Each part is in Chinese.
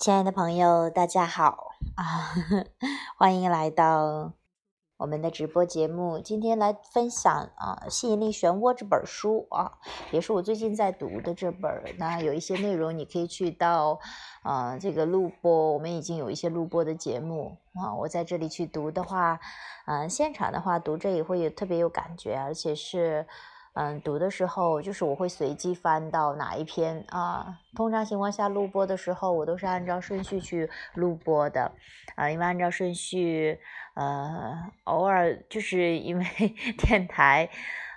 亲爱的朋友，大家好啊！欢迎来到我们的直播节目。今天来分享啊，《吸引力漩涡》这本书啊，也是我最近在读的这本。那有一些内容，你可以去到啊这个录播，我们已经有一些录播的节目啊。我在这里去读的话，嗯，现场的话读着也会有特别有感觉，而且是。嗯，读的时候就是我会随机翻到哪一篇啊。通常情况下录播的时候，我都是按照顺序去录播的啊，因为按照顺序，呃，偶尔就是因为 电台，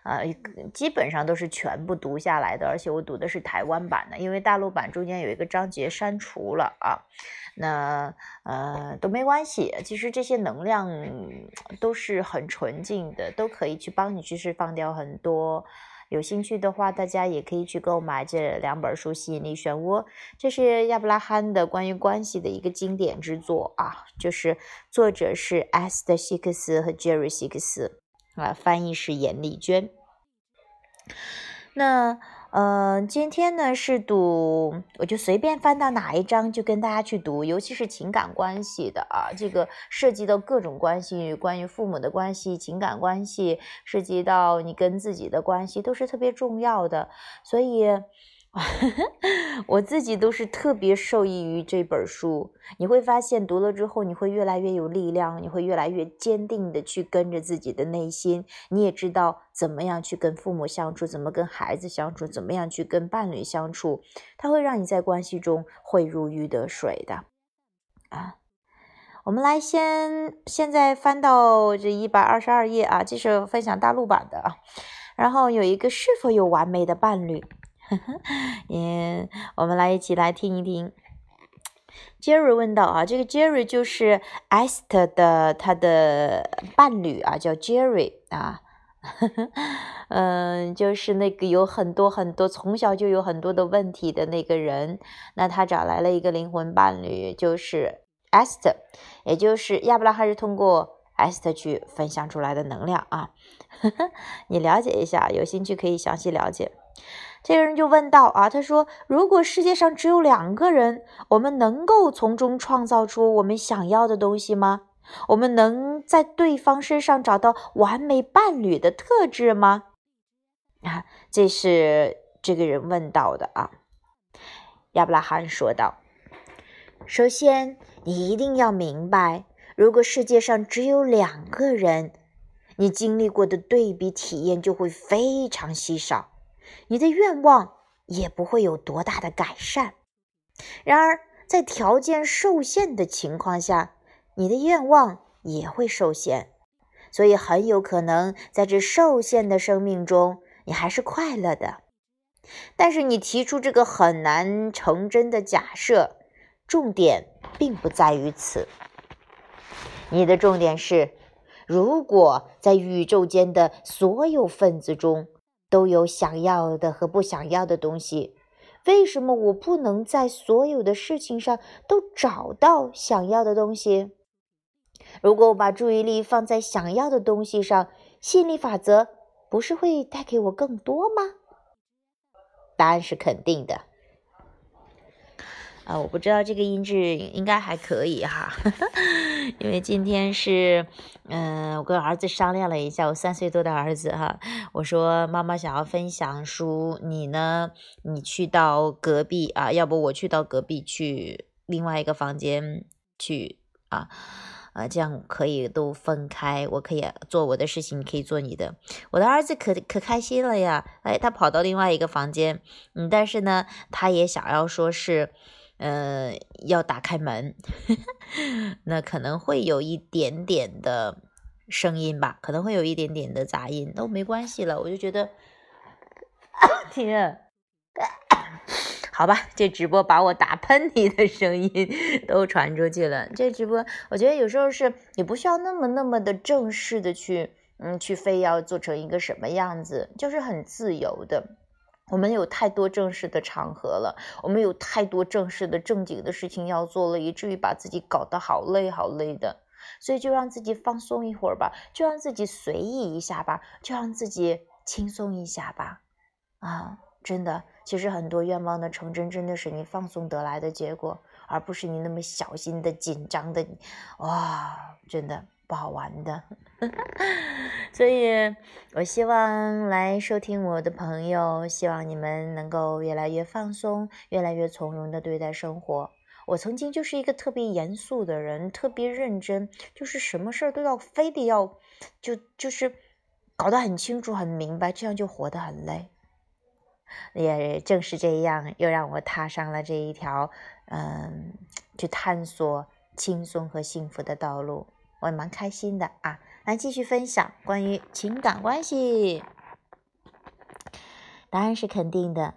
呃，基本上都是全部读下来的，而且我读的是台湾版的，因为大陆版中间有一个章节删除了啊。那呃都没关系，其实这些能量都是很纯净的，都可以去帮你去释放掉很多。有兴趣的话，大家也可以去购买这两本书《吸引力漩涡》，这是亚伯拉罕的关于关系的一个经典之作啊，就是作者是艾斯特·希克斯和杰瑞·希克斯啊，翻译是严丽娟。那。嗯，今天呢是读，我就随便翻到哪一章就跟大家去读，尤其是情感关系的啊，这个涉及到各种关系，关于父母的关系、情感关系，涉及到你跟自己的关系，都是特别重要的，所以。我自己都是特别受益于这本书，你会发现读了之后，你会越来越有力量，你会越来越坚定的去跟着自己的内心，你也知道怎么样去跟父母相处，怎么跟孩子相处，怎么样去跟伴侣相处，它会让你在关系中会如鱼得水的。啊，我们来先现在翻到这一百二十二页啊，这是分享大陆版的啊，然后有一个是否有完美的伴侣？嗯，我们来一起来听一听。Jerry 问道啊，这个 Jerry 就是 Esther 的他的伴侣啊，叫 Jerry 啊，嗯，就是那个有很多很多从小就有很多的问题的那个人。那他找来了一个灵魂伴侣，就是 Esther，也就是亚伯拉罕是通过 Esther 去分享出来的能量啊。你了解一下，有兴趣可以详细了解。这个人就问道：“啊，他说，如果世界上只有两个人，我们能够从中创造出我们想要的东西吗？我们能在对方身上找到完美伴侣的特质吗？”啊，这是这个人问到的啊。亚伯拉罕说道：“首先，你一定要明白，如果世界上只有两个人，你经历过的对比体验就会非常稀少。”你的愿望也不会有多大的改善。然而，在条件受限的情况下，你的愿望也会受限。所以，很有可能在这受限的生命中，你还是快乐的。但是，你提出这个很难成真的假设，重点并不在于此。你的重点是：如果在宇宙间的所有分子中，都有想要的和不想要的东西，为什么我不能在所有的事情上都找到想要的东西？如果我把注意力放在想要的东西上，吸引力法则不是会带给我更多吗？答案是肯定的。啊，我不知道这个音质应该还可以哈，因为今天是，嗯，我跟儿子商量了一下，我三岁多的儿子哈，我说妈妈想要分享书，你呢，你去到隔壁啊，要不我去到隔壁去另外一个房间去啊，啊，这样可以都分开，我可以做我的事情，你可以做你的，我的儿子可可开心了呀，哎，他跑到另外一个房间，嗯，但是呢，他也想要说是。呃，要打开门，那可能会有一点点的声音吧，可能会有一点点的杂音，都没关系了。我就觉得，天，好吧，这直播把我打喷嚏的声音 都传出去了。这直播，我觉得有时候是也不需要那么那么的正式的去，嗯，去非要做成一个什么样子，就是很自由的。我们有太多正式的场合了，我们有太多正式的正经的事情要做了，以至于把自己搞得好累好累的。所以就让自己放松一会儿吧，就让自己随意一下吧，就让自己轻松一下吧。啊，真的，其实很多愿望的成真，真的是你放松得来的结果。而不是你那么小心的、紧张的，哇，真的不好玩的。所以，我希望来收听我的朋友，希望你们能够越来越放松，越来越从容的对待生活。我曾经就是一个特别严肃的人，特别认真，就是什么事儿都要非得要，就就是搞得很清楚、很明白，这样就活得很累。也正是这样，又让我踏上了这一条，嗯，去探索轻松和幸福的道路。我也蛮开心的啊！来继续分享关于情感关系，答案是肯定的。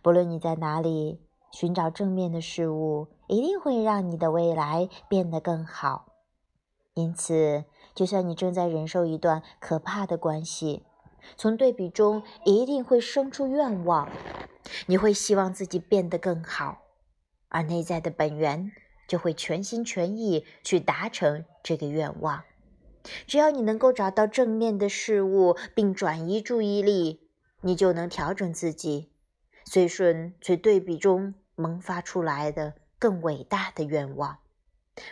不论你在哪里，寻找正面的事物，一定会让你的未来变得更好。因此，就算你正在忍受一段可怕的关系，从对比中一定会生出愿望，你会希望自己变得更好，而内在的本源。就会全心全意去达成这个愿望。只要你能够找到正面的事物，并转移注意力，你就能调整自己，随顺随对比中萌发出来的更伟大的愿望，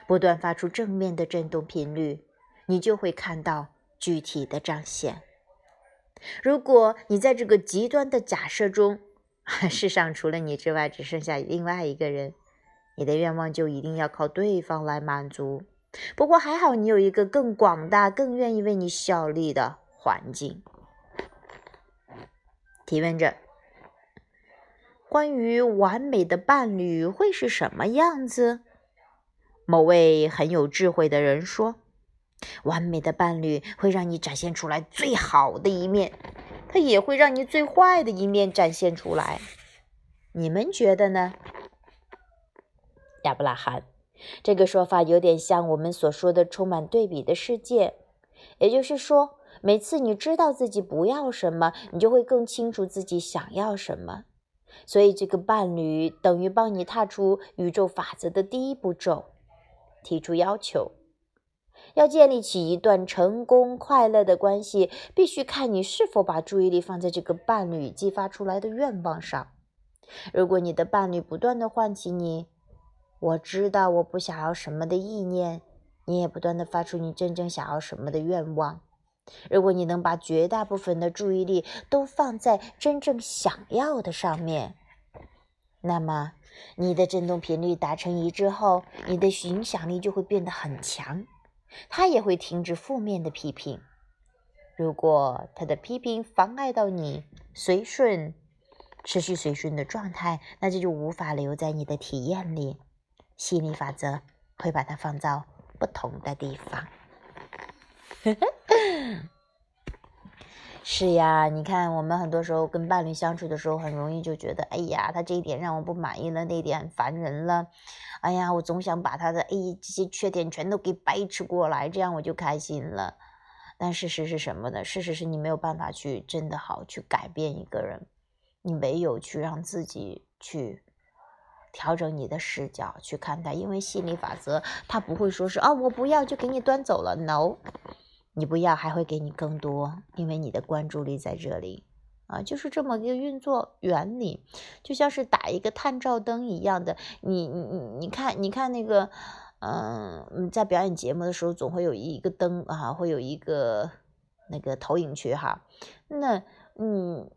不断发出正面的振动频率，你就会看到具体的彰显。如果你在这个极端的假设中，世上除了你之外，只剩下另外一个人。你的愿望就一定要靠对方来满足。不过还好，你有一个更广大、更愿意为你效力的环境。提问者：关于完美的伴侣会是什么样子？某位很有智慧的人说：“完美的伴侣会让你展现出来最好的一面，他也会让你最坏的一面展现出来。”你们觉得呢？亚伯拉罕，这个说法有点像我们所说的充满对比的世界。也就是说，每次你知道自己不要什么，你就会更清楚自己想要什么。所以，这个伴侣等于帮你踏出宇宙法则的第一步骤，提出要求。要建立起一段成功快乐的关系，必须看你是否把注意力放在这个伴侣激发出来的愿望上。如果你的伴侣不断的唤起你，我知道我不想要什么的意念，你也不断的发出你真正想要什么的愿望。如果你能把绝大部分的注意力都放在真正想要的上面，那么你的振动频率达成一致后，你的影响力就会变得很强。他也会停止负面的批评。如果他的批评妨碍到你随顺、持续随顺的状态，那这就无法留在你的体验里。吸引力法则会把它放到不同的地方。是呀，你看，我们很多时候跟伴侣相处的时候，很容易就觉得，哎呀，他这一点让我不满意了，那点烦人了。哎呀，我总想把他的哎这些缺点全都给掰扯过来，这样我就开心了。但事实是什么呢？事实是你没有办法去真的好去改变一个人，你唯有去让自己去。调整你的视角去看待，因为吸引力法则它不会说是啊，我不要就给你端走了。No，你不要还会给你更多，因为你的关注力在这里啊，就是这么一个运作原理，就像是打一个探照灯一样的。你你你你看你看那个，嗯，在表演节目的时候总会有一个灯啊，会有一个那个投影区哈，那嗯。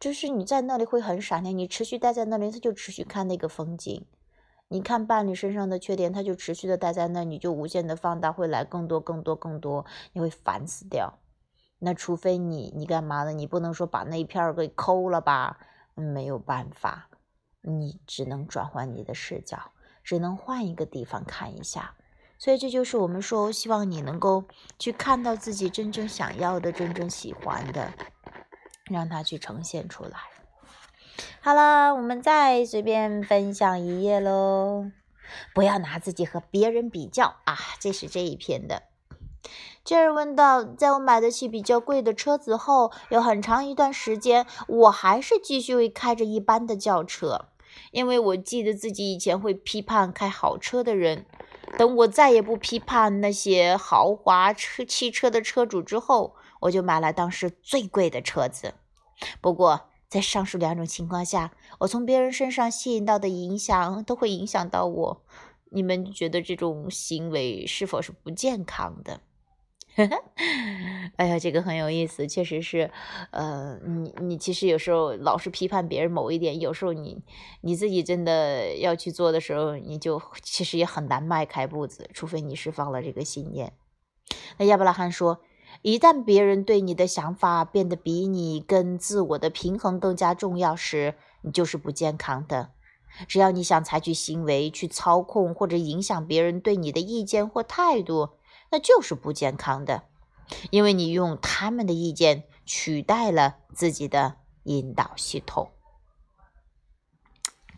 就是你在那里会很闪亮，你持续待在那里，他就持续看那个风景。你看伴侣身上的缺点，他就持续的待在那，你就无限的放大，会来更多、更多、更多，你会烦死掉。那除非你，你干嘛呢？你不能说把那一片儿给抠了吧？没有办法，你只能转换你的视角，只能换一个地方看一下。所以这就是我们说，希望你能够去看到自己真正想要的、真正喜欢的。让它去呈现出来。好了，我们再随便分享一页喽。不要拿自己和别人比较啊！这是这一篇的。杰尔问道：“在我买得起比较贵的车子后，有很长一段时间，我还是继续会开着一般的轿车，因为我记得自己以前会批判开好车的人。等我再也不批判那些豪华车汽车的车主之后。”我就买了当时最贵的车子，不过在上述两种情况下，我从别人身上吸引到的影响都会影响到我。你们觉得这种行为是否是不健康的？哎呀，这个很有意思，确实是。呃，你你其实有时候老是批判别人某一点，有时候你你自己真的要去做的时候，你就其实也很难迈开步子，除非你释放了这个信念。那亚伯拉罕说，一旦别人对你的想法变得比你跟自我的平衡更加重要时，你就是不健康的。只要你想采取行为去操控或者影响别人对你的意见或态度。那就是不健康的，因为你用他们的意见取代了自己的引导系统。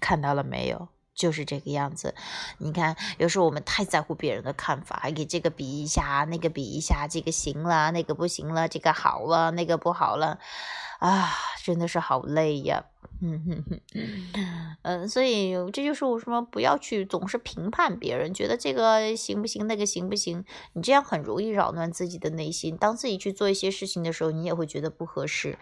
看到了没有？就是这个样子。你看，有时候我们太在乎别人的看法，还给这个比一下，那个比一下，这个行了，那个不行了，这个好了，那个不好了。啊，真的是好累呀，嗯哼哼，嗯，所以这就是我说不要去总是评判别人，觉得这个行不行，那个行不行，你这样很容易扰乱自己的内心。当自己去做一些事情的时候，你也会觉得不合适。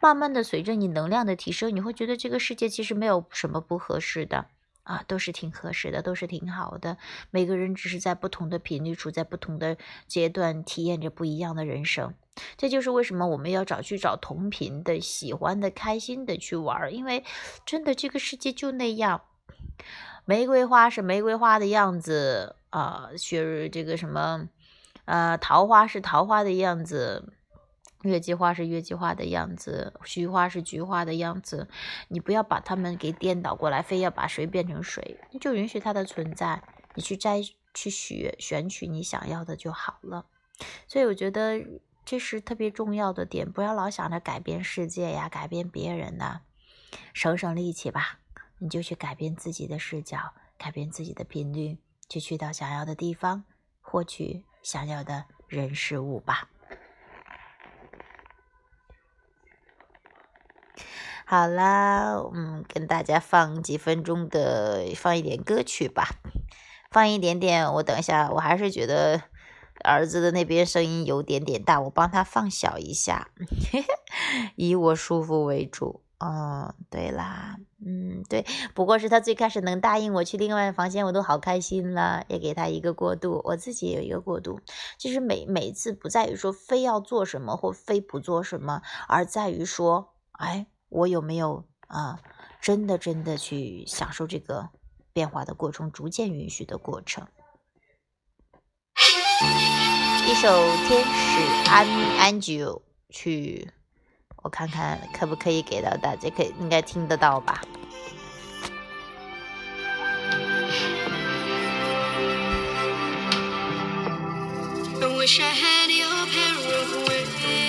慢慢的，随着你能量的提升，你会觉得这个世界其实没有什么不合适的。啊，都是挺合适的，都是挺好的。每个人只是在不同的频率，处在不同的阶段，体验着不一样的人生。这就是为什么我们要找去找同频的、喜欢的、开心的去玩。因为真的，这个世界就那样。玫瑰花是玫瑰花的样子啊，雪这个什么，呃，桃花是桃花的样子。月季花是月季花的样子，菊花是菊花的样子，你不要把它们给颠倒过来，非要把谁变成谁，你就允许它的存在，你去摘去选选取你想要的就好了。所以我觉得这是特别重要的点，不要老想着改变世界呀，改变别人呐，省省力气吧，你就去改变自己的视角，改变自己的频率，去去到想要的地方，获取想要的人事物吧。好啦，嗯，跟大家放几分钟的，放一点歌曲吧，放一点点。我等一下，我还是觉得儿子的那边声音有点点大，我帮他放小一下，以我舒服为主。哦，对啦，嗯，对，不过是他最开始能答应我去另外房间，我都好开心了，也给他一个过渡，我自己也有一个过渡。其实每每次不在于说非要做什么或非不做什么，而在于说，哎。我有没有啊？真的真的去享受这个变化的过程，逐渐允许的过程。一首《天使安安久》去，我看看可不可以给到大家，可以应该听得到吧？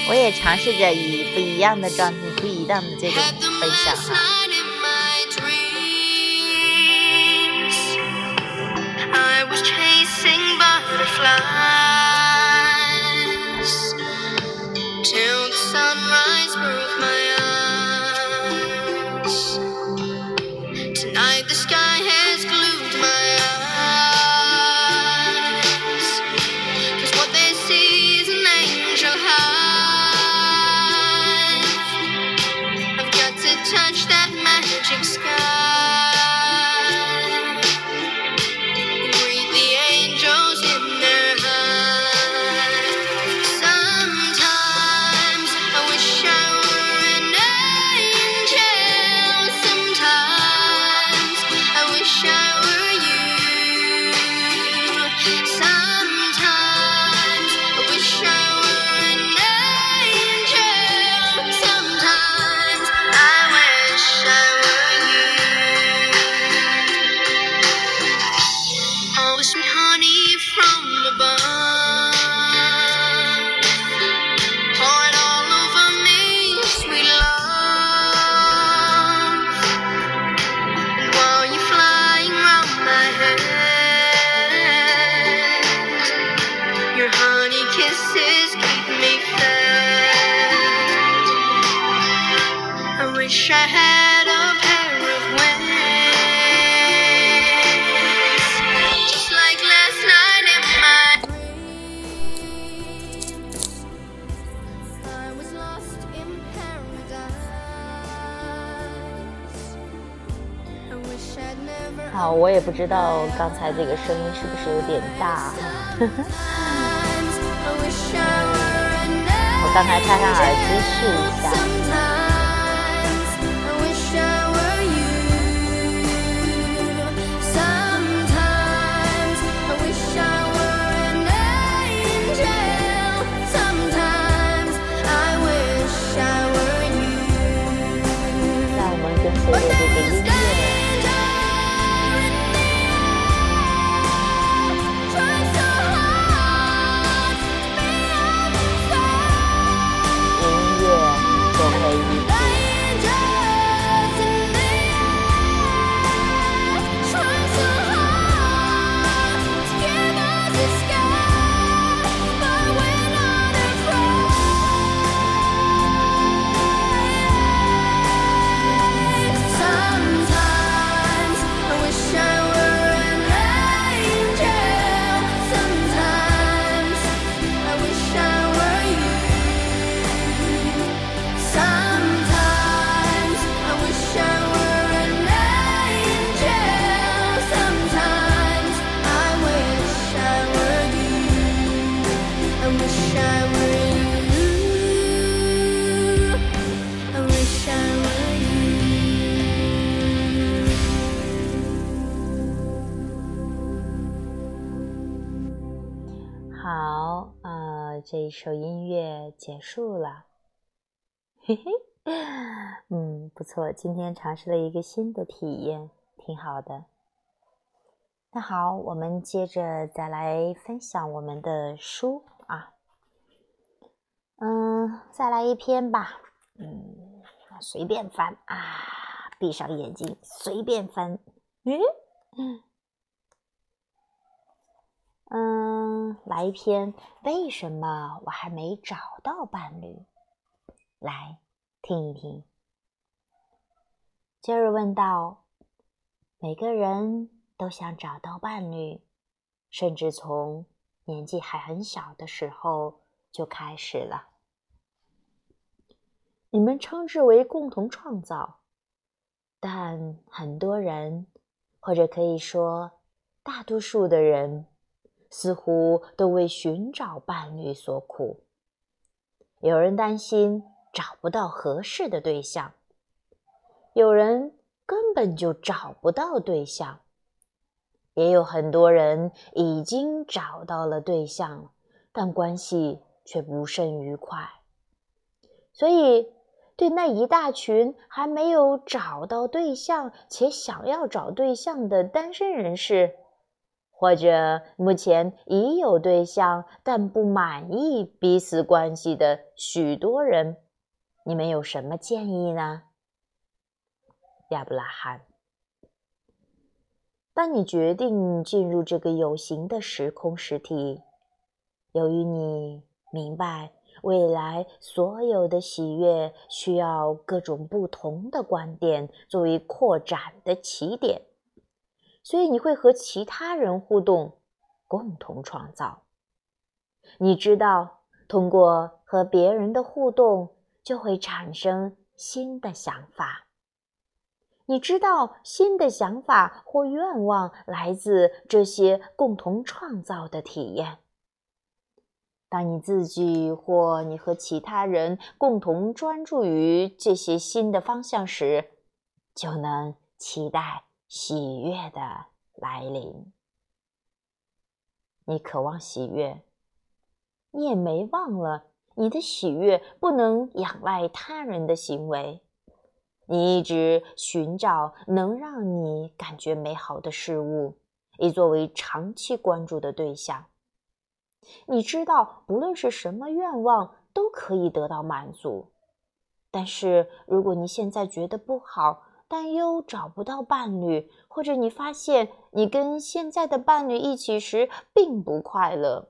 我也尝试着以不一样的状态、不一样的这种分享哈。Chasing butterflies 不知道刚才这个声音是不是有点大。我刚才插上耳机试一下。结束了，嘿嘿，嗯，不错，今天尝试了一个新的体验，挺好的。那好，我们接着再来分享我们的书啊，嗯，再来一篇吧，嗯，随便翻啊，闭上眼睛，随便翻，嗯。嗯，来一篇。为什么我还没找到伴侣？来听一听。杰瑞问道：“每个人都想找到伴侣，甚至从年纪还很小的时候就开始了。你们称之为共同创造，但很多人，或者可以说大多数的人。”似乎都为寻找伴侣所苦。有人担心找不到合适的对象，有人根本就找不到对象，也有很多人已经找到了对象，但关系却不甚愉快。所以，对那一大群还没有找到对象且想要找对象的单身人士，或者目前已有对象但不满意彼此关系的许多人，你们有什么建议呢？亚伯拉罕，当你决定进入这个有形的时空实体，由于你明白未来所有的喜悦需要各种不同的观点作为扩展的起点。所以你会和其他人互动，共同创造。你知道，通过和别人的互动，就会产生新的想法。你知道，新的想法或愿望来自这些共同创造的体验。当你自己或你和其他人共同专注于这些新的方向时，就能期待。喜悦的来临，你渴望喜悦，你也没忘了，你的喜悦不能仰赖他人的行为。你一直寻找能让你感觉美好的事物，以作为长期关注的对象。你知道，不论是什么愿望都可以得到满足，但是如果你现在觉得不好，担忧找不到伴侣，或者你发现你跟现在的伴侣一起时并不快乐，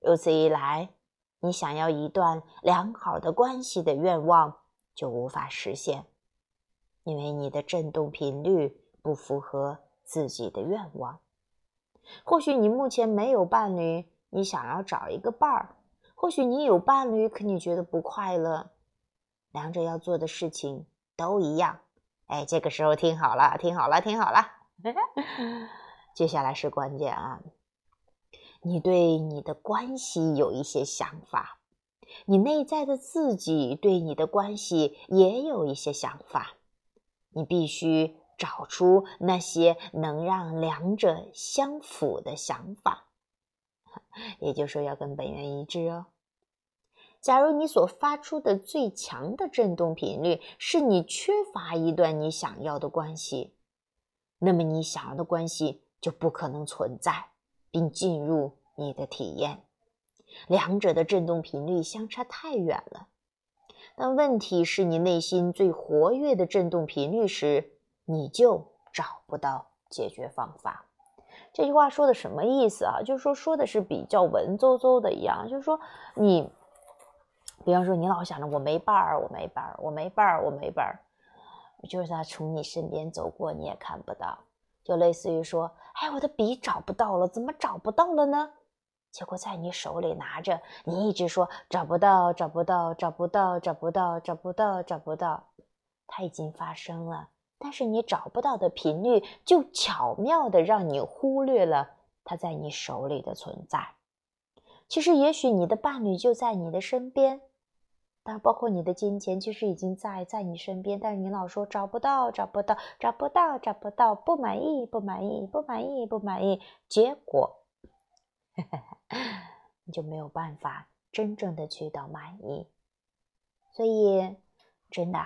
如此一来，你想要一段良好的关系的愿望就无法实现，因为你的振动频率不符合自己的愿望。或许你目前没有伴侣，你想要找一个伴儿；或许你有伴侣，可你觉得不快乐。两者要做的事情都一样。哎，这个时候听好了，听好了，听好了，接下来是关键啊！你对你的关系有一些想法，你内在的自己对你的关系也有一些想法，你必须找出那些能让两者相符的想法，也就是说要跟本源一致哦。假如你所发出的最强的振动频率是你缺乏一段你想要的关系，那么你想要的关系就不可能存在并进入你的体验。两者的振动频率相差太远了。当问题是你内心最活跃的振动频率时，你就找不到解决方法。这句话说的什么意思啊？就是说说的是比较文绉绉的一样，就是说你。比方说，你老想着我没伴儿，我没伴儿，我没伴儿，我没伴儿，就是他从你身边走过，你也看不到。就类似于说，哎，我的笔找不到了，怎么找不到了呢？结果在你手里拿着，你一直说找不到，找不到，找不到，找不到，找不到，找不到。它已经发生了，但是你找不到的频率，就巧妙的让你忽略了它在你手里的存在。其实，也许你的伴侣就在你的身边。但包括你的金钱，其实已经在在你身边，但是你老说找不到，找不到，找不到，找不到，不满意，不满意，不满意，不满意，结果，你就没有办法真正的去到满意。所以，真的，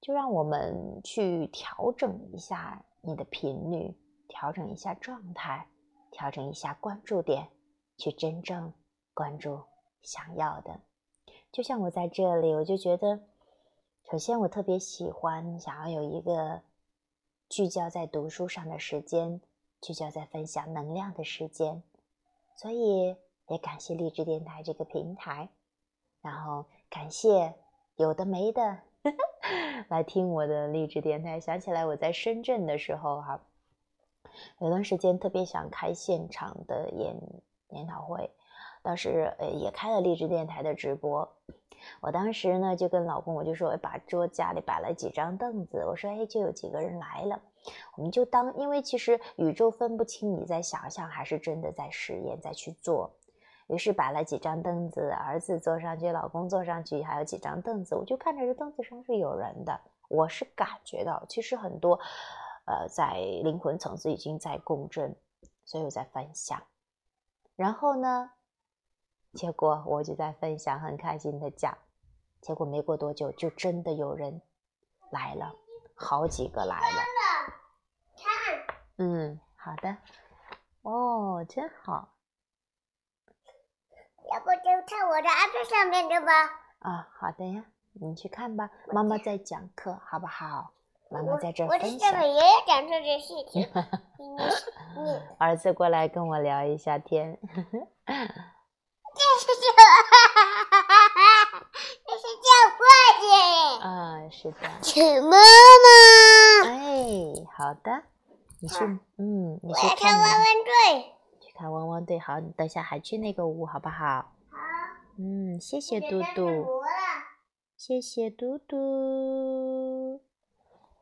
就让我们去调整一下你的频率，调整一下状态，调整一下关注点，去真正关注想要的。就像我在这里，我就觉得，首先我特别喜欢想要有一个聚焦在读书上的时间，聚焦在分享能量的时间，所以也感谢励志电台这个平台，然后感谢有的没的 来听我的励志电台。想起来我在深圳的时候，哈，有段时间特别想开现场的研研讨会。当时呃也开了励志电台的直播，我当时呢就跟老公我就说把桌家里摆了几张凳子，我说哎就有几个人来了，我们就当因为其实宇宙分不清你在想象还是真的在实验在去做，于是摆了几张凳子，儿子坐上去，老公坐上去，还有几张凳子，我就看着这凳子上是有人的，我是感觉到其实很多呃在灵魂层次已经在共振，所以我在分享，然后呢。结果我就在分享，很开心的讲。结果没过多久，就真的有人来了，好几个来了。看，嗯，好的。哦，真好。要不就看我的 iPad 上面的吧。啊，好的呀，你去看吧。妈妈在讲课，好不好？妈妈在这分享。我下面也有讲这件事情。儿子过来跟我聊一下天。这是叫，这是叫过去。啊，是的。请妈妈。哎，好的。你去，嗯，你去看汪汪队。去看汪汪队，好，你等下还去那个屋，好不好？好。嗯，谢谢嘟嘟。谢谢嘟嘟。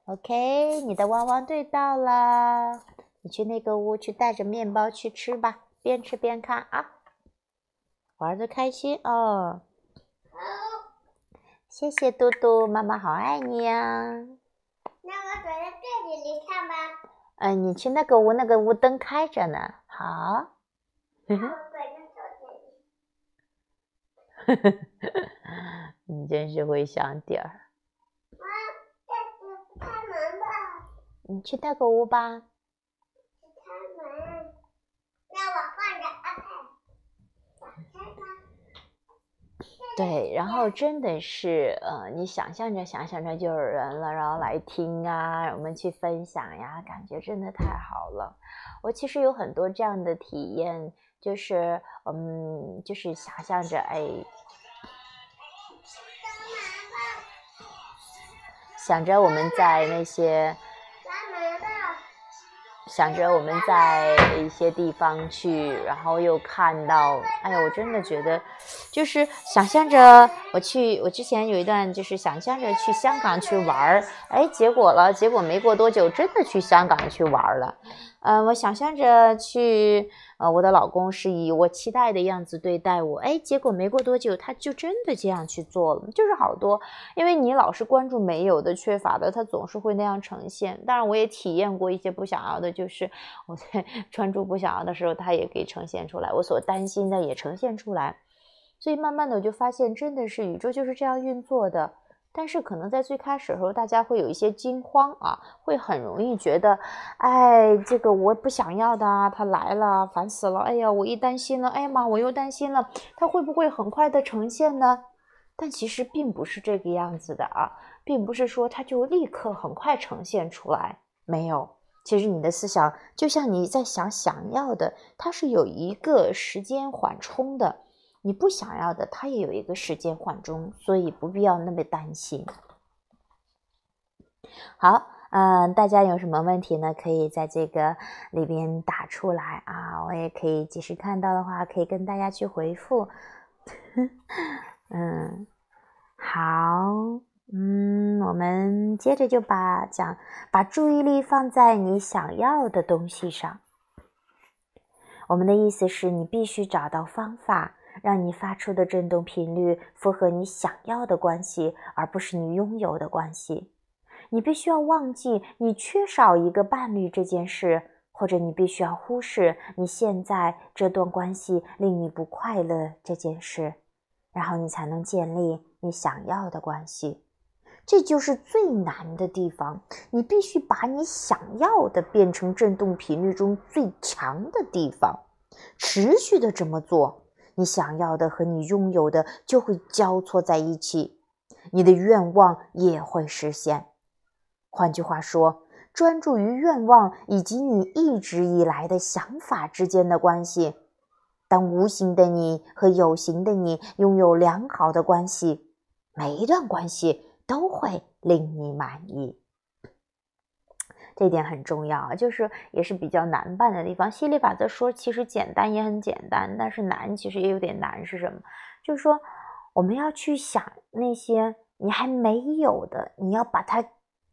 OK，你的汪汪队到了，你去那个屋去带着面包去吃吧，边吃边看啊。玩的开心哦，谢谢嘟嘟，妈妈好爱你呀。那我躲在这里，你看吧。嗯，你去那个屋，那个屋灯开着呢。好。呵呵。呵呵，你真是会想点儿。妈，这开门吧。你去那个屋吧。对，然后真的是，呃，你想象着想象着就有人了，然后来听啊，我们去分享呀，感觉真的太好了。我其实有很多这样的体验，就是，嗯，就是想象着，哎，想着我们在那些。想着我们在一些地方去，然后又看到，哎呀，我真的觉得，就是想象着我去，我之前有一段就是想象着去香港去玩儿，哎，结果了，结果没过多久，真的去香港去玩儿了。嗯，我想象着去，呃，我的老公是以我期待的样子对待我，哎，结果没过多久，他就真的这样去做了，就是好多，因为你老是关注没有的、缺乏的，他总是会那样呈现。当然，我也体验过一些不想要的，就是我在 专注不想要的时候，他也给呈现出来，我所担心的也呈现出来。所以慢慢的我就发现，真的是宇宙就是这样运作的。但是可能在最开始的时候，大家会有一些惊慌啊，会很容易觉得，哎，这个我不想要的啊，他来了，烦死了！哎呀，我一担心了，哎呀妈，我又担心了，他会不会很快的呈现呢？但其实并不是这个样子的啊，并不是说他就立刻很快呈现出来，没有。其实你的思想就像你在想想要的，它是有一个时间缓冲的。你不想要的，它也有一个时间缓冲，所以不必要那么担心。好，嗯，大家有什么问题呢？可以在这个里边打出来啊，我也可以及时看到的话，可以跟大家去回复。嗯，好，嗯，我们接着就把讲，把注意力放在你想要的东西上。我们的意思是你必须找到方法。让你发出的振动频率符合你想要的关系，而不是你拥有的关系。你必须要忘记你缺少一个伴侣这件事，或者你必须要忽视你现在这段关系令你不快乐这件事，然后你才能建立你想要的关系。这就是最难的地方。你必须把你想要的变成振动频率中最强的地方，持续的这么做。你想要的和你拥有的就会交错在一起，你的愿望也会实现。换句话说，专注于愿望以及你一直以来的想法之间的关系。当无形的你和有形的你拥有良好的关系，每一段关系都会令你满意。这点很重要啊，就是也是比较难办的地方。吸引力法则说，其实简单也很简单，但是难其实也有点难。是什么？就是说，我们要去想那些你还没有的，你要把它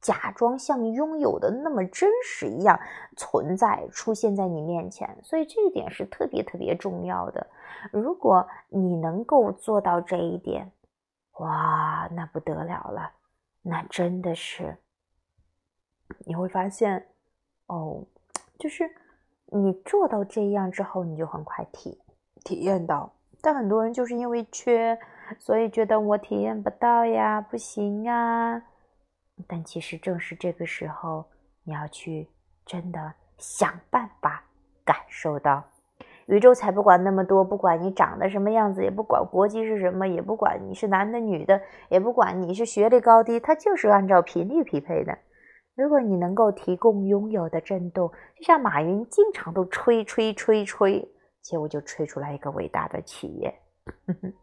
假装像拥有的那么真实一样存在，出现在你面前。所以这一点是特别特别重要的。如果你能够做到这一点，哇，那不得了了，那真的是。你会发现，哦，就是你做到这样之后，你就很快体体验到。但很多人就是因为缺，所以觉得我体验不到呀，不行啊。但其实正是这个时候，你要去真的想办法感受到，宇宙才不管那么多，不管你长得什么样子，也不管国籍是什么，也不管你是男的女的，也不管你是学历高低，它就是按照频率匹配的。如果你能够提供拥有的震动，就像马云经常都吹吹吹吹，结果就吹出来一个伟大的企业。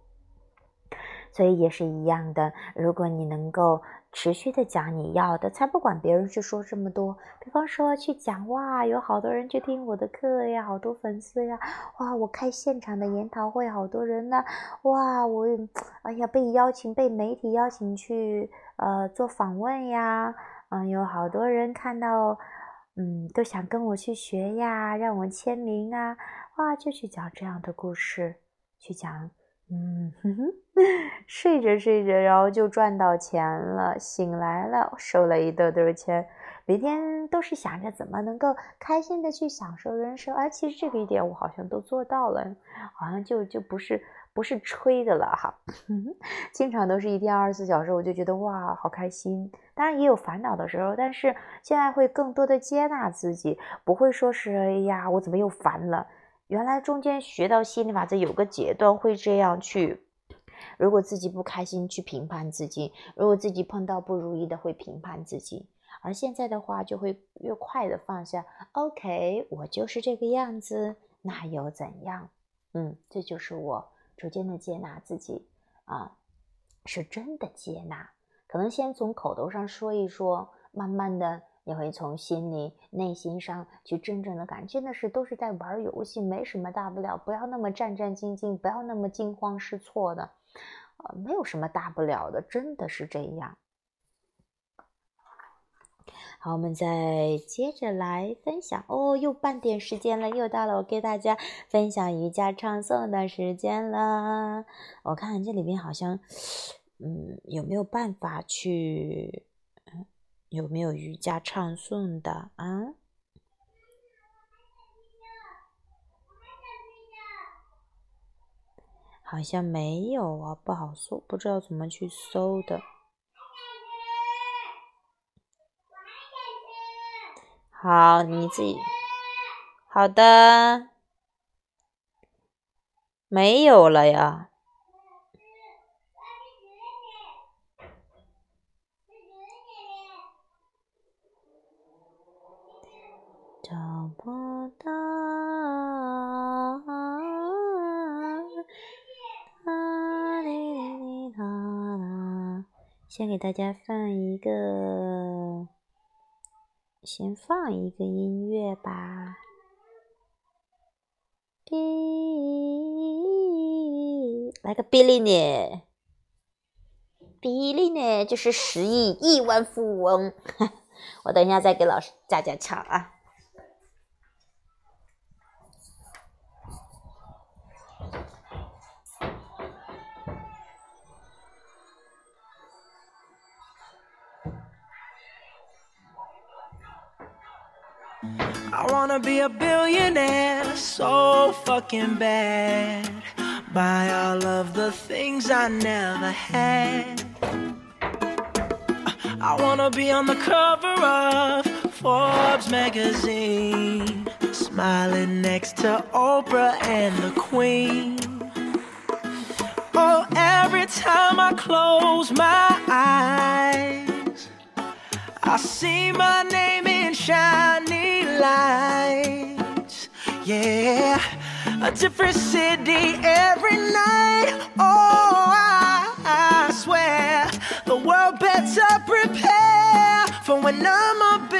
所以也是一样的，如果你能够持续的讲你要的，才不管别人去说这么多。比方说去讲哇，有好多人去听我的课呀，好多粉丝呀，哇，我开现场的研讨会，好多人呢，哇，我哎呀被邀请被媒体邀请去呃做访问呀。嗯，有好多人看到，嗯，都想跟我去学呀，让我签名啊，哇，就去讲这样的故事，去讲，嗯，哼哼，睡着睡着，然后就赚到钱了，醒来了，收了一兜兜钱，每天都是想着怎么能够开心的去享受人生，而其实这个一点我好像都做到了，好像就就不是。不是吹的了哈，经常都是一天二十四小时，我就觉得哇，好开心。当然也有烦恼的时候，但是现在会更多的接纳自己，不会说是哎呀，我怎么又烦了？原来中间学到心理法则有个阶段会这样去，如果自己不开心去评判自己，如果自己碰到不如意的会评判自己，而现在的话就会越快的放下。OK，我就是这个样子，那又怎样？嗯，这就是我。逐渐的接纳自己啊，是真的接纳。可能先从口头上说一说，慢慢的你会从心里、内心上去真正的感，真的是都是在玩游戏，没什么大不了，不要那么战战兢兢，不要那么惊慌失措的，呃，没有什么大不了的，真的是这样。好，我们再接着来分享哦，又半点时间了，又到了我给大家分享瑜伽唱诵的时间了。我看这里面好像，嗯，有没有办法去，有没有瑜伽唱诵的啊？好像没有啊，不好搜，不知道怎么去搜的。好，你自己。好的，没有了呀。找不到。先给大家放一个。先放一个音乐吧。哔，来个哔哩呢？哔哩呢？就是十亿亿万富翁。我等一下再给老师佳佳唱啊。Fucking bad. Buy all of the things I never had. I wanna be on the cover of Forbes magazine, smiling next to Oprah and the Queen. Oh, every time I close my eyes, I see my name in shiny lights. Yeah, a different city every night. Oh, I, I swear the world better prepare for when I'm a billionaire.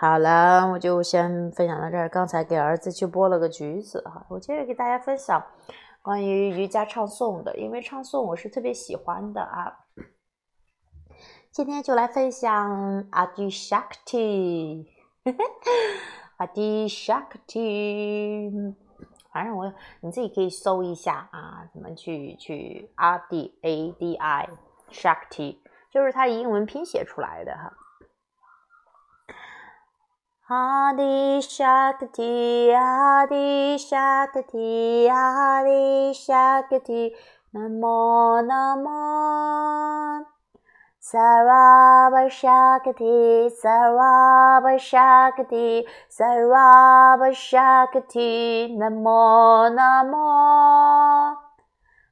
好了，我就先分享到这儿。刚才给儿子去剥了个橘子哈，我接着给大家分享关于瑜伽唱诵的，因为唱诵我是特别喜欢的啊。今天就来分享 Adi Shakti，Adi Shakti，反正我你自己可以搜一下啊，怎么去去 A D A D I Shakti，就是它英文拼写出来的哈。アディシャクティ、アディシャクティ、アディシャクティ、ナモナモ。サラバシャクティ、サラバシャクティ、サラバシャクティ、ナモナモ。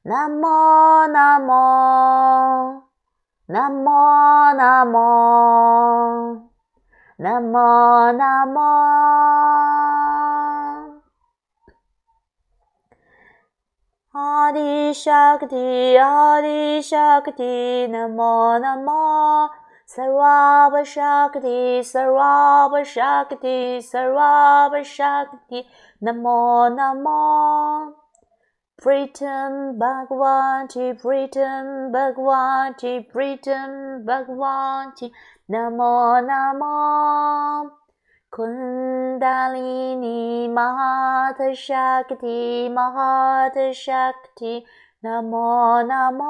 ナモナモ。ナモナモ。Namo Namo. Adi Shakti, Adi Shakti, Namo Namo. Sarva Shakti, Sarva Shakti, Sarva Shakti, Namo Namo. Pritam Bhagwati, Pritam Bhagwati, Pritam Bhagwati. ナモナモ。コンダリニマハタシャクティマハタシャクティ。ナモナモ。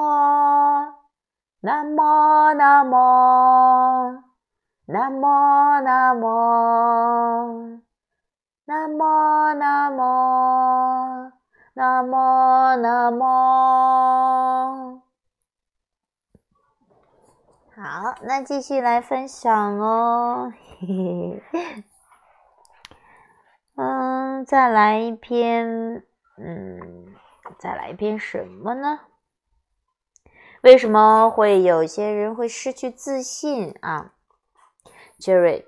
ナモナモ。ナモナモ。ナモナモ。ナモナモ。好，那继续来分享哦。嗯，再来一篇。嗯，再来一篇什么呢？为什么会有些人会失去自信啊？Jerry，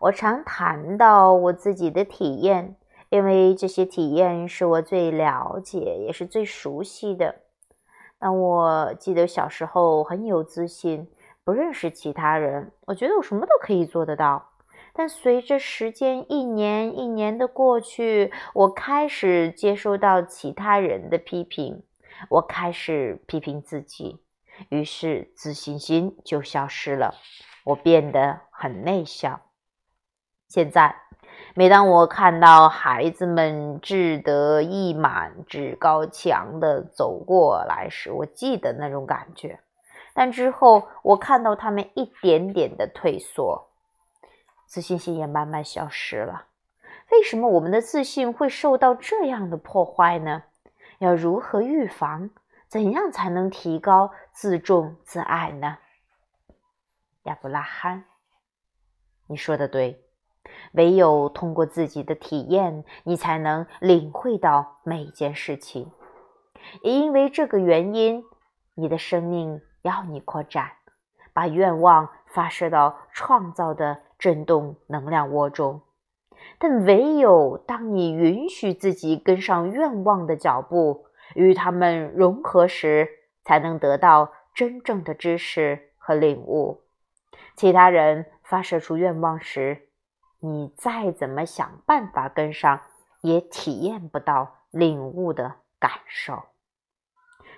我常谈到我自己的体验，因为这些体验是我最了解也是最熟悉的。但我记得小时候很有自信，不认识其他人，我觉得我什么都可以做得到。但随着时间一年一年的过去，我开始接收到其他人的批评，我开始批评自己，于是自信心就消失了，我变得很内向。现在，每当我看到孩子们志得意满、志高强的走过来时，我记得那种感觉。但之后，我看到他们一点点的退缩。自信心也慢慢消失了。为什么我们的自信会受到这样的破坏呢？要如何预防？怎样才能提高自重自爱呢？亚伯拉罕，你说的对。唯有通过自己的体验，你才能领会到每一件事情。也因为这个原因，你的生命要你扩展，把愿望发射到创造的。震动能量窝中，但唯有当你允许自己跟上愿望的脚步，与他们融合时，才能得到真正的知识和领悟。其他人发射出愿望时，你再怎么想办法跟上，也体验不到领悟的感受。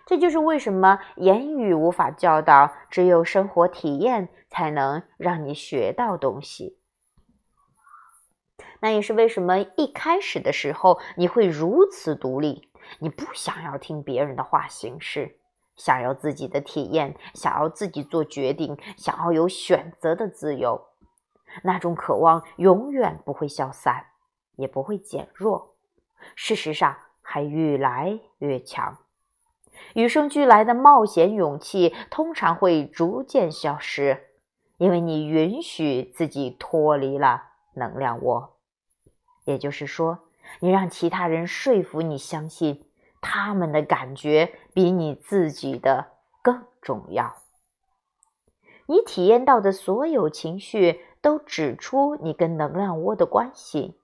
这就是为什么言语无法教导，只有生活体验才能让你学到东西。那也是为什么一开始的时候你会如此独立，你不想要听别人的话行事，想要自己的体验，想要自己做决定，想要有选择的自由。那种渴望永远不会消散，也不会减弱，事实上还越来越强。与生俱来的冒险勇气通常会逐渐消失，因为你允许自己脱离了能量窝。也就是说，你让其他人说服你相信他们的感觉比你自己的更重要。你体验到的所有情绪都指出你跟能量窝的关系。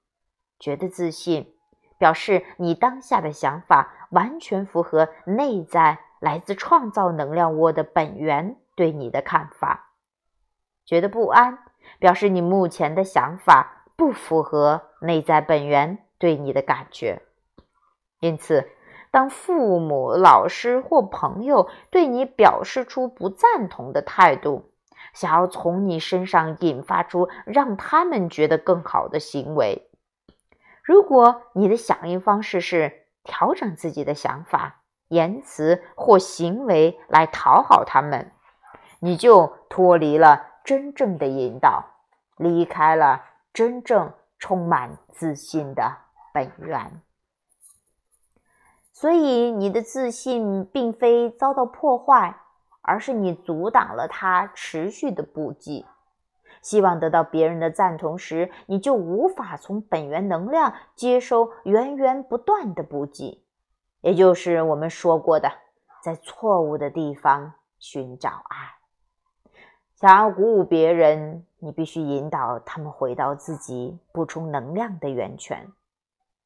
觉得自信。表示你当下的想法完全符合内在来自创造能量窝的本源对你的看法。觉得不安，表示你目前的想法不符合内在本源对你的感觉。因此，当父母、老师或朋友对你表示出不赞同的态度，想要从你身上引发出让他们觉得更好的行为。如果你的响应方式是调整自己的想法、言辞或行为来讨好他们，你就脱离了真正的引导，离开了真正充满自信的本源。所以，你的自信并非遭到破坏，而是你阻挡了它持续的补给。希望得到别人的赞同时，你就无法从本源能量接收源源不断的补给，也就是我们说过的，在错误的地方寻找爱。想要鼓舞别人，你必须引导他们回到自己补充能量的源泉，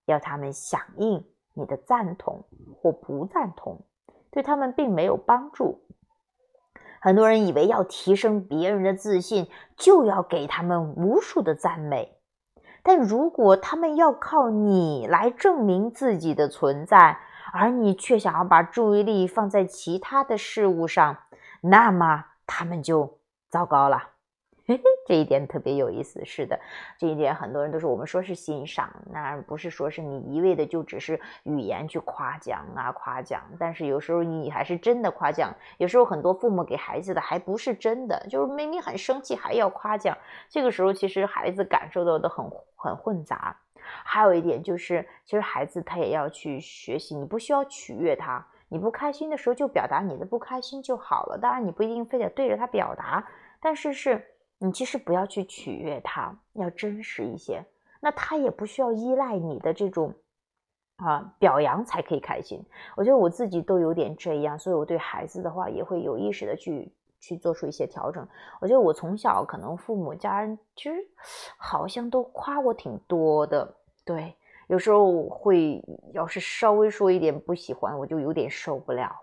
要他们响应你的赞同或不赞同，对他们并没有帮助。很多人以为要提升别人的自信，就要给他们无数的赞美。但如果他们要靠你来证明自己的存在，而你却想要把注意力放在其他的事物上，那么他们就糟糕了。嘿嘿，这一点特别有意思。是的，这一点很多人都是我们说是欣赏，那不是说是你一味的就只是语言去夸奖啊夸奖。但是有时候你还是真的夸奖，有时候很多父母给孩子的还不是真的，就是明明很生气还要夸奖。这个时候其实孩子感受到的很很混杂。还有一点就是，其实孩子他也要去学习，你不需要取悦他，你不开心的时候就表达你的不开心就好了。当然你不一定非得对着他表达。但是是你其实不要去取悦他，要真实一些。那他也不需要依赖你的这种啊表扬才可以开心。我觉得我自己都有点这样，所以我对孩子的话也会有意识的去去做出一些调整。我觉得我从小可能父母家人其实好像都夸我挺多的，对。有时候会，要是稍微说一点不喜欢，我就有点受不了。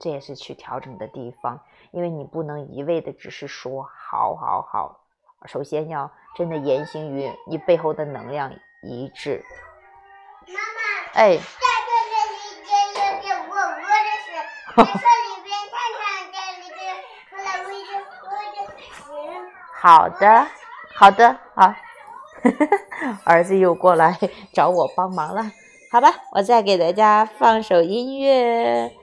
这也是去调整的地方，因为你不能一味的只是说好好好，首先要真的言行与你背后的能量一致。妈妈，哎，在这里边有点我我的事，在这里边看看这里边，后来我就我就行。好的，好的，好。儿子又过来找我帮忙了，好吧，我再给大家放首音乐。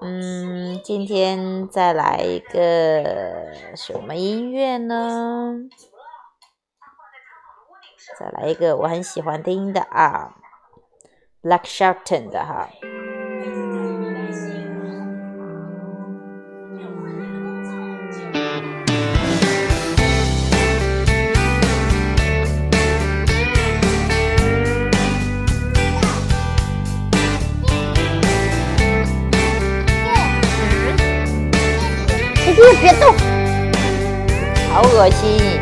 嗯，今天再来一个什么音乐呢？再来一个我很喜欢听的啊，Black Shelton 的哈。别动，好恶心！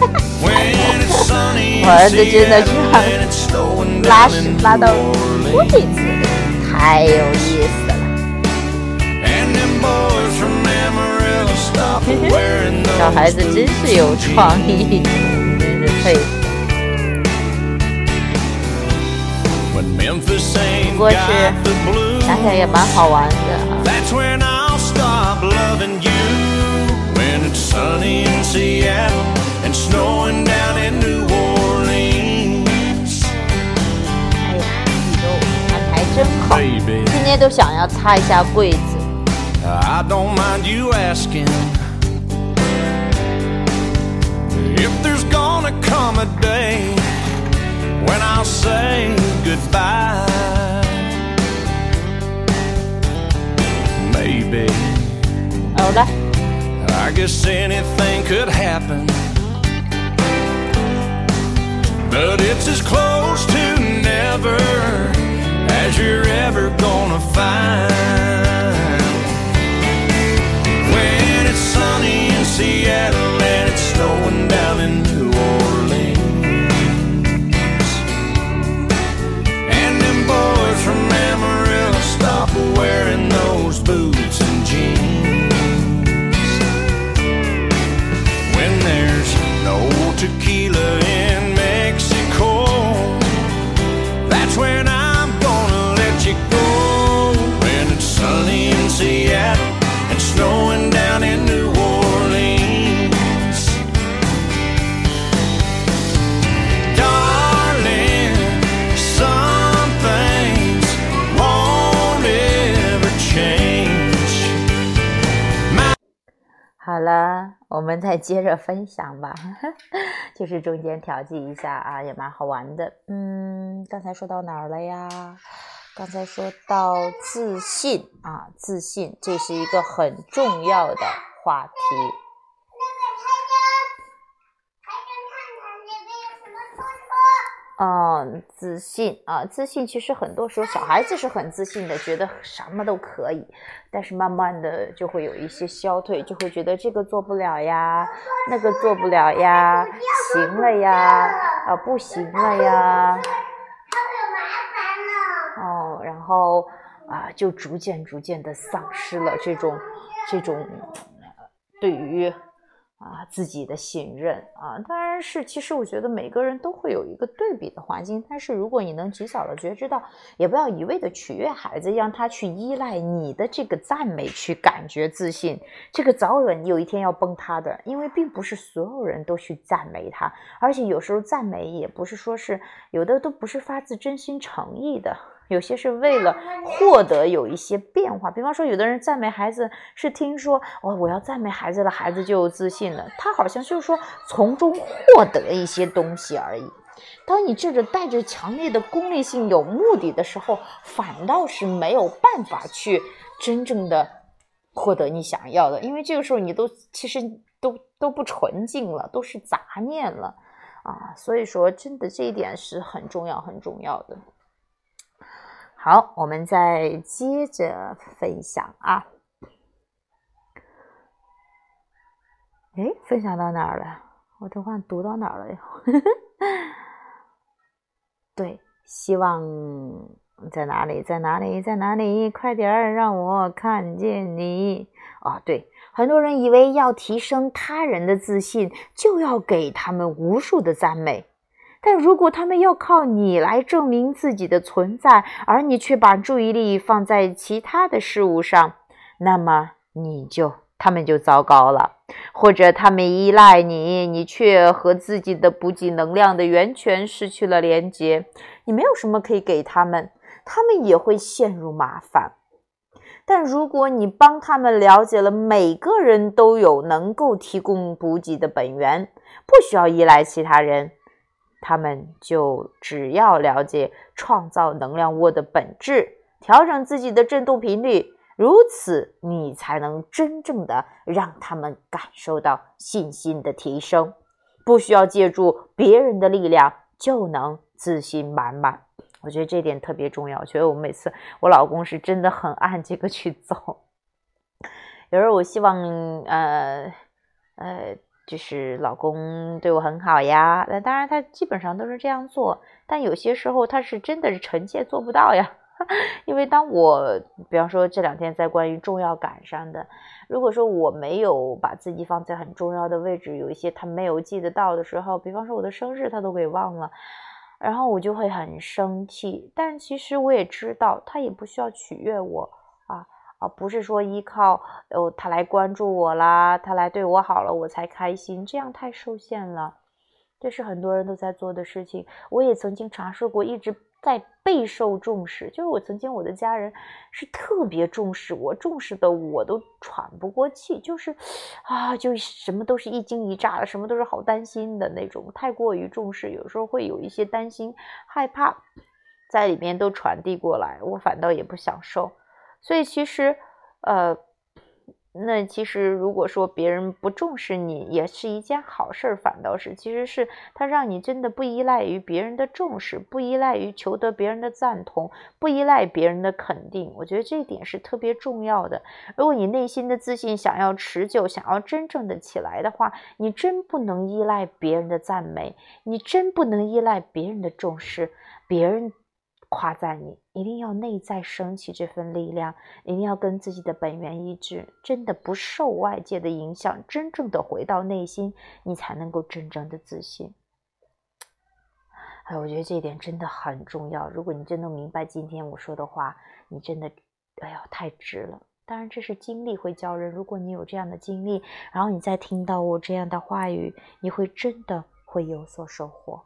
我儿子真的是拉屎拉到屋顶子，太有意思了。小孩子真是有创意，真是佩服。不过是想想也蛮好玩 sunny in Seattle and snowing down in New Orleans. 哎呀，你都安排真好，今天都想要擦一下柜子。I don't mind you asking if there's gonna come a day when I'll say goodbye. Maybe. I guess anything could happen. But it's as close to never as you're ever gonna find. When it's sunny in Seattle 我们再接着分享吧，就是中间调剂一下啊，也蛮好玩的。嗯，刚才说到哪儿了呀？刚才说到自信啊，自信，这是一个很重要的话题。嗯，自信啊，自信其实很多时候小孩子是很自信的，觉得什么都可以，但是慢慢的就会有一些消退，就会觉得这个做不了呀，那个做不了呀，行了呀，啊不行了呀，他有麻烦了哦，然后啊就逐渐逐渐的丧失了这种这种对于。啊，自己的信任啊，当然是，其实我觉得每个人都会有一个对比的环境，但是如果你能及早的觉知到，也不要一味的取悦孩子，让他去依赖你的这个赞美去感觉自信，这个早晚你有一天要崩塌的，因为并不是所有人都去赞美他，而且有时候赞美也不是说是有的都不是发自真心诚意的。有些是为了获得有一些变化，比方说，有的人赞美孩子是听说，哦，我要赞美孩子了，孩子就有自信了。他好像就是说从中获得一些东西而已。当你这个带着强烈的功利性、有目的的时候，反倒是没有办法去真正的获得你想要的，因为这个时候你都其实都都不纯净了，都是杂念了啊。所以说，真的这一点是很重要、很重要的。好，我们再接着分享啊。哎，分享到哪儿了？我都忘读到哪儿了呀？对，希望在哪里，在哪里，在哪里？快点儿让我看见你啊！对，很多人以为要提升他人的自信，就要给他们无数的赞美。但如果他们要靠你来证明自己的存在，而你却把注意力放在其他的事物上，那么你就他们就糟糕了。或者他们依赖你，你却和自己的补给能量的源泉失去了连接，你没有什么可以给他们，他们也会陷入麻烦。但如果你帮他们了解了每个人都有能够提供补给的本源，不需要依赖其他人。他们就只要了解创造能量窝的本质，调整自己的振动频率，如此你才能真正的让他们感受到信心的提升。不需要借助别人的力量就能自信满满。我觉得这点特别重要。觉得我每次我老公是真的很按这个去走。有时候我希望，呃，呃。就是老公对我很好呀，那当然他基本上都是这样做，但有些时候他是真的是臣妾做不到呀。因为当我比方说这两天在关于重要感上的，如果说我没有把自己放在很重要的位置，有一些他没有记得到的时候，比方说我的生日他都给忘了，然后我就会很生气。但其实我也知道他也不需要取悦我。啊，不是说依靠哦他来关注我啦，他来对我好了，我才开心，这样太受限了。这是很多人都在做的事情。我也曾经尝试过，一直在备受重视。就是我曾经我的家人是特别重视我，重视的我都喘不过气，就是啊，就什么都是一惊一乍的，什么都是好担心的那种。太过于重视，有时候会有一些担心、害怕在里面都传递过来，我反倒也不享受。所以其实，呃，那其实如果说别人不重视你，也是一件好事儿。反倒是，其实是他让你真的不依赖于别人的重视，不依赖于求得别人的赞同，不依赖别人的肯定。我觉得这一点是特别重要的。如果你内心的自信想要持久，想要真正的起来的话，你真不能依赖别人的赞美，你真不能依赖别人的重视，别人。夸赞你，一定要内在升起这份力量，一定要跟自己的本源一致，真的不受外界的影响，真正的回到内心，你才能够真正的自信。哎，我觉得这一点真的很重要。如果你真的明白今天我说的话，你真的，哎呀，太值了。当然，这是经历会教人。如果你有这样的经历，然后你再听到我这样的话语，你会真的会有所收获。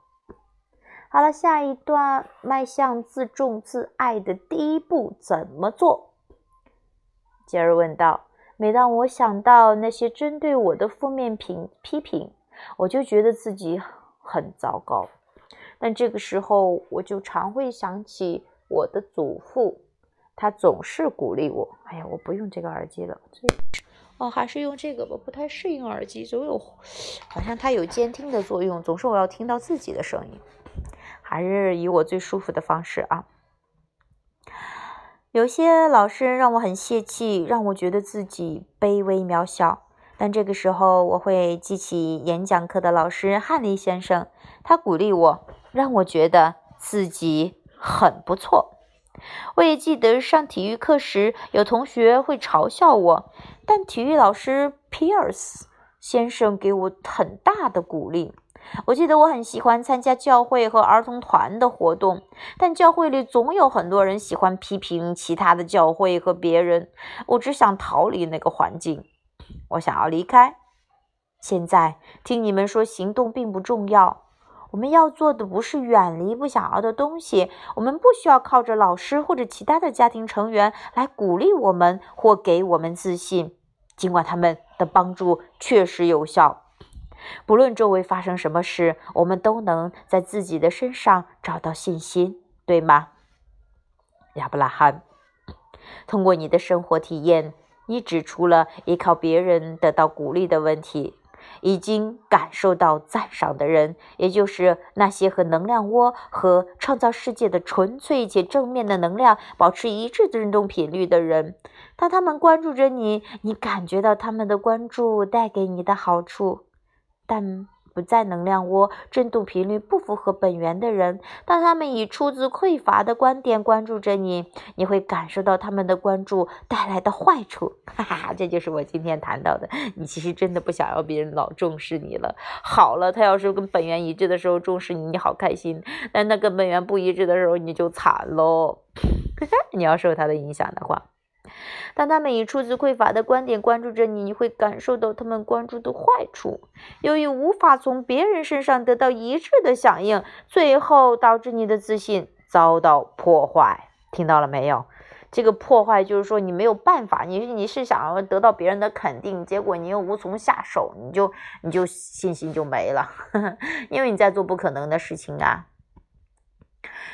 好了，下一段迈向自重自爱的第一步怎么做？杰尔问道。每当我想到那些针对我的负面评批评，我就觉得自己很糟糕。但这个时候，我就常会想起我的祖父，他总是鼓励我。哎呀，我不用这个耳机了，这哦，还是用这个吧，不太适应耳机，总有好像它有监听的作用，总是我要听到自己的声音。还是以我最舒服的方式啊。有些老师让我很泄气，让我觉得自己卑微渺小。但这个时候，我会记起演讲课的老师汉利先生，他鼓励我，让我觉得自己很不错。我也记得上体育课时，有同学会嘲笑我，但体育老师皮尔斯先生给我很大的鼓励。我记得我很喜欢参加教会和儿童团的活动，但教会里总有很多人喜欢批评其他的教会和别人。我只想逃离那个环境，我想要离开。现在听你们说，行动并不重要。我们要做的不是远离不想要的东西。我们不需要靠着老师或者其他的家庭成员来鼓励我们或给我们自信，尽管他们的帮助确实有效。不论周围发生什么事，我们都能在自己的身上找到信心，对吗，亚伯拉罕？通过你的生活体验，你指出了依靠别人得到鼓励的问题。已经感受到赞赏的人，也就是那些和能量窝和创造世界的纯粹且正面的能量保持一致的振动频率的人。当他们关注着你，你感觉到他们的关注带给你的好处，但。不在能量窝，振动频率不符合本源的人，当他们以出自匮乏的观点关注着你，你会感受到他们的关注带来的坏处。哈哈，这就是我今天谈到的。你其实真的不想要别人老重视你了。好了，他要是跟本源一致的时候重视你，你好开心；但他跟本源不一致的时候，你就惨喽。你要受他的影响的话。当他们以出自匮乏的观点关注着你，你会感受到他们关注的坏处。由于无法从别人身上得到一致的响应，最后导致你的自信遭到破坏。听到了没有？这个破坏就是说你没有办法，你你是想要得到别人的肯定，结果你又无从下手，你就你就信心就没了，因为你在做不可能的事情啊。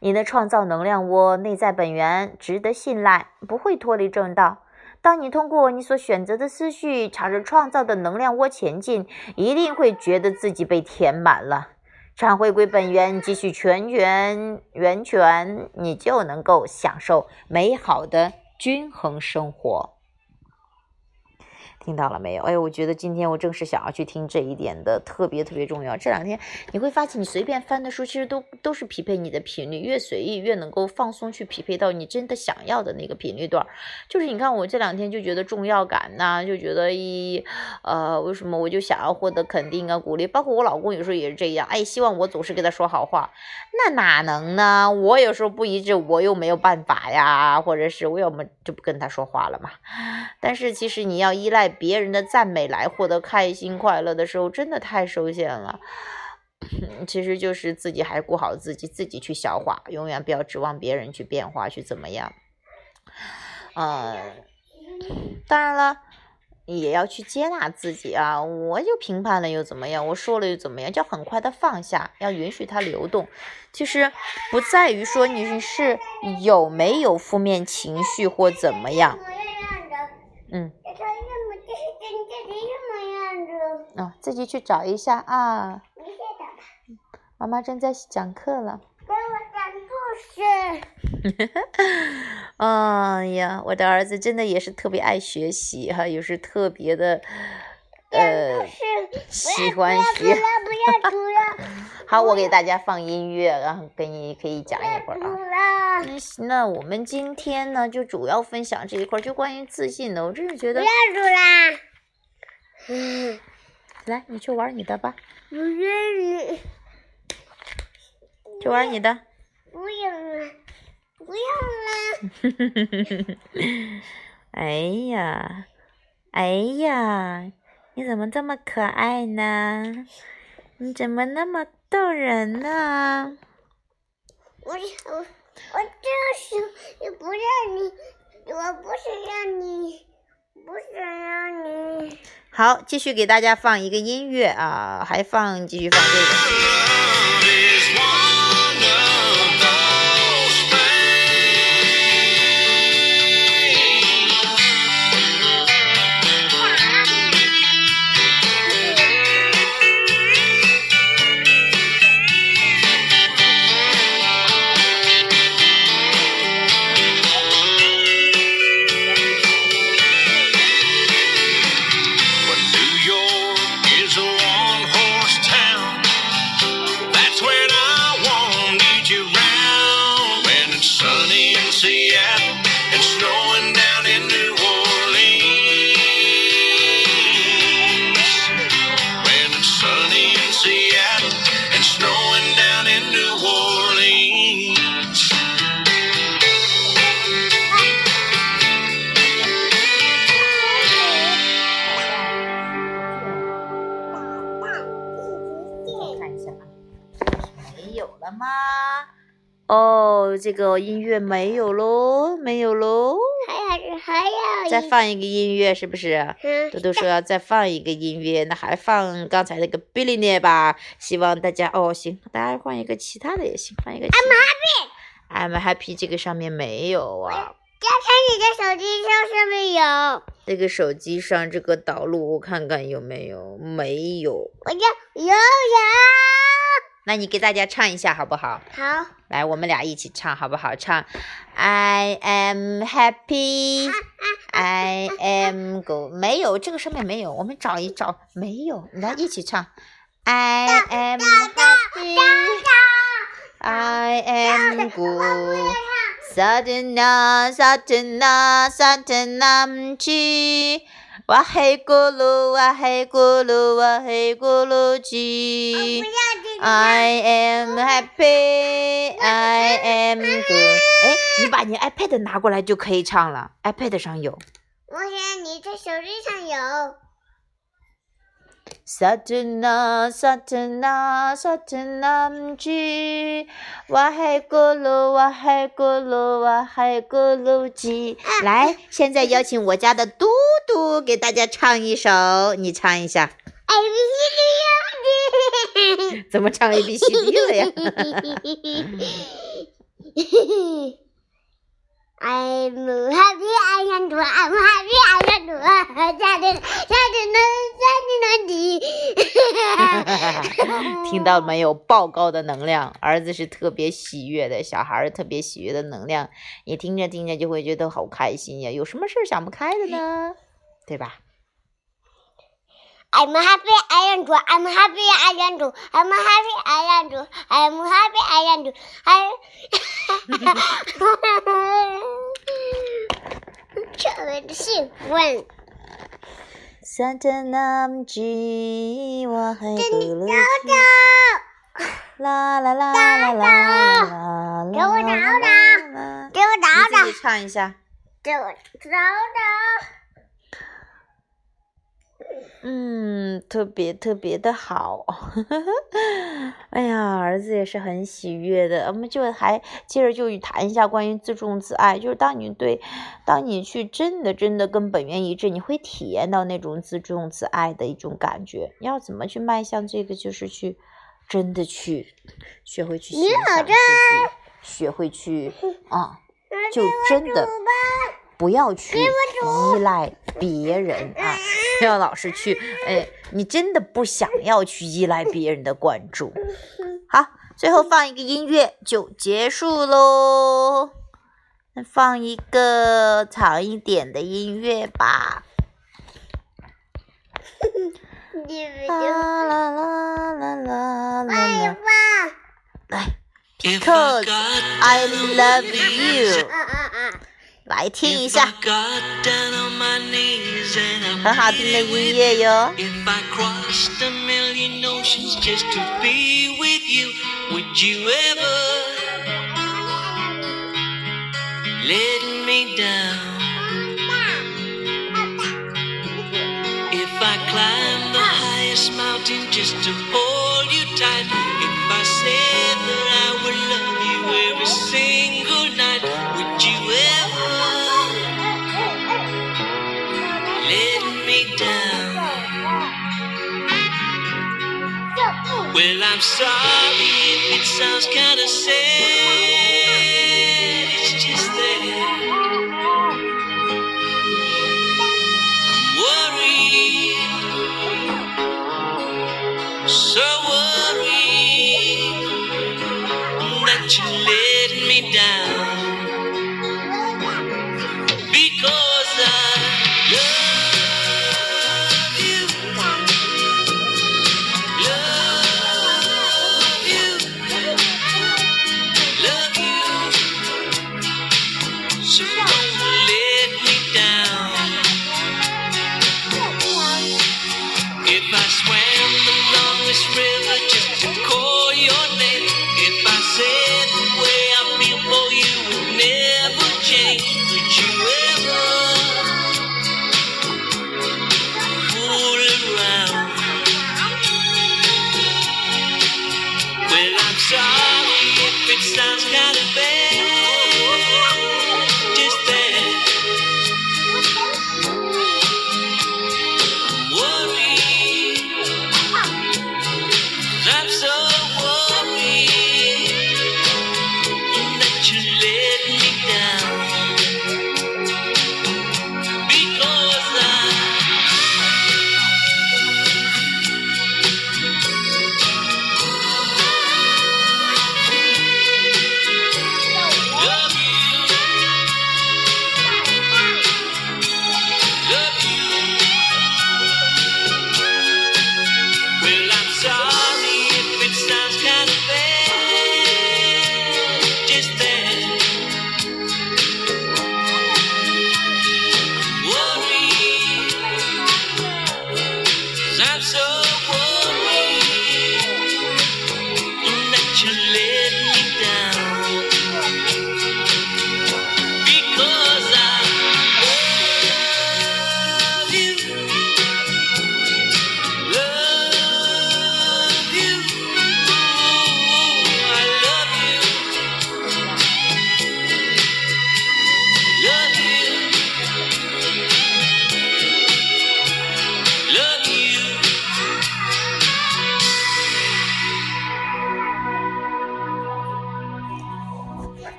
你的创造能量窝内在本源值得信赖，不会脱离正道。当你通过你所选择的思绪朝着创造的能量窝前进，一定会觉得自己被填满了。常回归本源，继续全员源泉，你就能够享受美好的均衡生活。听到了没有？哎，我觉得今天我正是想要去听这一点的，特别特别重要。这两天你会发现，你随便翻的书，其实都都是匹配你的频率，越随意越能够放松，去匹配到你真的想要的那个频率段。就是你看，我这两天就觉得重要感呐，就觉得一呃，为什么我就想要获得肯定啊、鼓励？包括我老公有时候也是这样，哎，希望我总是给他说好话，那哪能呢？我有时候不一致，我又没有办法呀，或者是我要么就不跟他说话了嘛。但是其实你要依赖。别人的赞美来获得开心快乐的时候，真的太受限了。其实就是自己还顾好自己，自己去消化，永远不要指望别人去变化，去怎么样。嗯，当然了，也要去接纳自己啊。我就评判了又怎么样？我说了又怎么样？就很快的放下，要允许它流动。其实不在于说你是有没有负面情绪或怎么样。嗯。哦，自己去找一下啊。你先找吧妈妈正在讲课了。给我讲故事。哎呀，我的儿子真的也是特别爱学习哈，也是特别的呃喜欢学。不要不要 好，我给大家放音乐，然后跟你可以讲一会儿啊。那我们今天呢，就主要分享这一块，就关于自信的。我真是觉得。不要煮啦。嗯，来，你去玩你的吧。不愿意。去玩你的。不要了，不要了。哎呀，哎呀，你怎么这么可爱呢？你怎么那么逗人呢？我我我就是也不让你，我不是让你，不是让你。好，继续给大家放一个音乐啊，还放继续放这个。这个音乐没有喽，没有喽，还要还要再放一个音乐，是不是？嗯。豆豆说要再放一个音乐，那还放刚才那个 Billy 吧？希望大家哦，行，大家换一个其他的也行，换一个。I'm happy。I'm happy，这个上面没有啊。加上你的手机上上面有。这个手机上这个导录，我看看有没有？没有。我要有有。那你给大家唱一下好不好？好。来，我们俩一起唱好不好？唱，I am happy, I am good。没有，这个上面没有，我们找一找，没有。来，一起唱，I am happy, I am 特纳姆奇。哇嘿咕噜，哇嘿咕噜，哇嘿咕噜鸡。I am happy, I am good。哎，你把你 iPad 拿过来就可以唱了，iPad 上有。我想你在手机上有。Satna, Satna, Satnam ji，哇嘿咕噜，哇嘿咕噜，哇嘿咕噜鸡。来，现在邀请我家的嘟嘟给大家唱一首，你唱一下。A B C D 怎么唱 A B C D 了呀？I'm happy, I am do. I am happy, I am do. 家庭家庭的家庭的听到没有？报告的能量，儿子是特别喜悦的，小孩儿特别喜悦的能量，你听着听着就会觉得好开心呀。有什么事儿想不开的呢？对吧？I'm happy, I am do. I'm happy, I am do. I'm happy, I am do. I'm happy, I am do. I 特别的兴奋。 Satnam ji wa hai 真 gulu 的 ji la la la la la la la 给我找 la 找 la 给我你找找自己，唱一下。给我找找。 嗯，特别特别的好，哎呀，儿子也是很喜悦的。我们就还接着就谈一下关于自重自爱，就是当你对，当你去真的真的跟本源一致，你会体验到那种自重自爱的一种感觉。你要怎么去迈向这个？就是去真的去学会去欣赏自己，学会去 啊，就真的不要去依赖别人啊。不要老是去，哎，你真的不想要去依赖别人的关注。好，最后放一个音乐就结束喽。那放一个长一点的音乐吧。啦啦啦啦啦啦哎啦，爸，来，Because I love you，来听一下，很好听的音乐哟。Well, I'm sorry if it sounds kinda sad.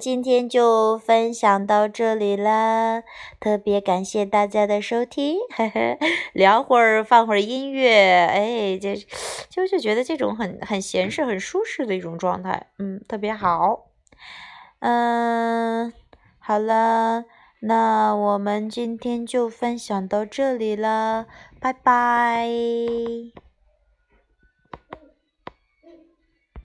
今天就分享到这里啦，特别感谢大家的收听，嘿嘿，聊会儿放会儿音乐，哎，这就就觉得这种很很闲适、很舒适的一种状态，嗯，特别好。嗯，好了，那我们今天就分享到这里了，拜拜。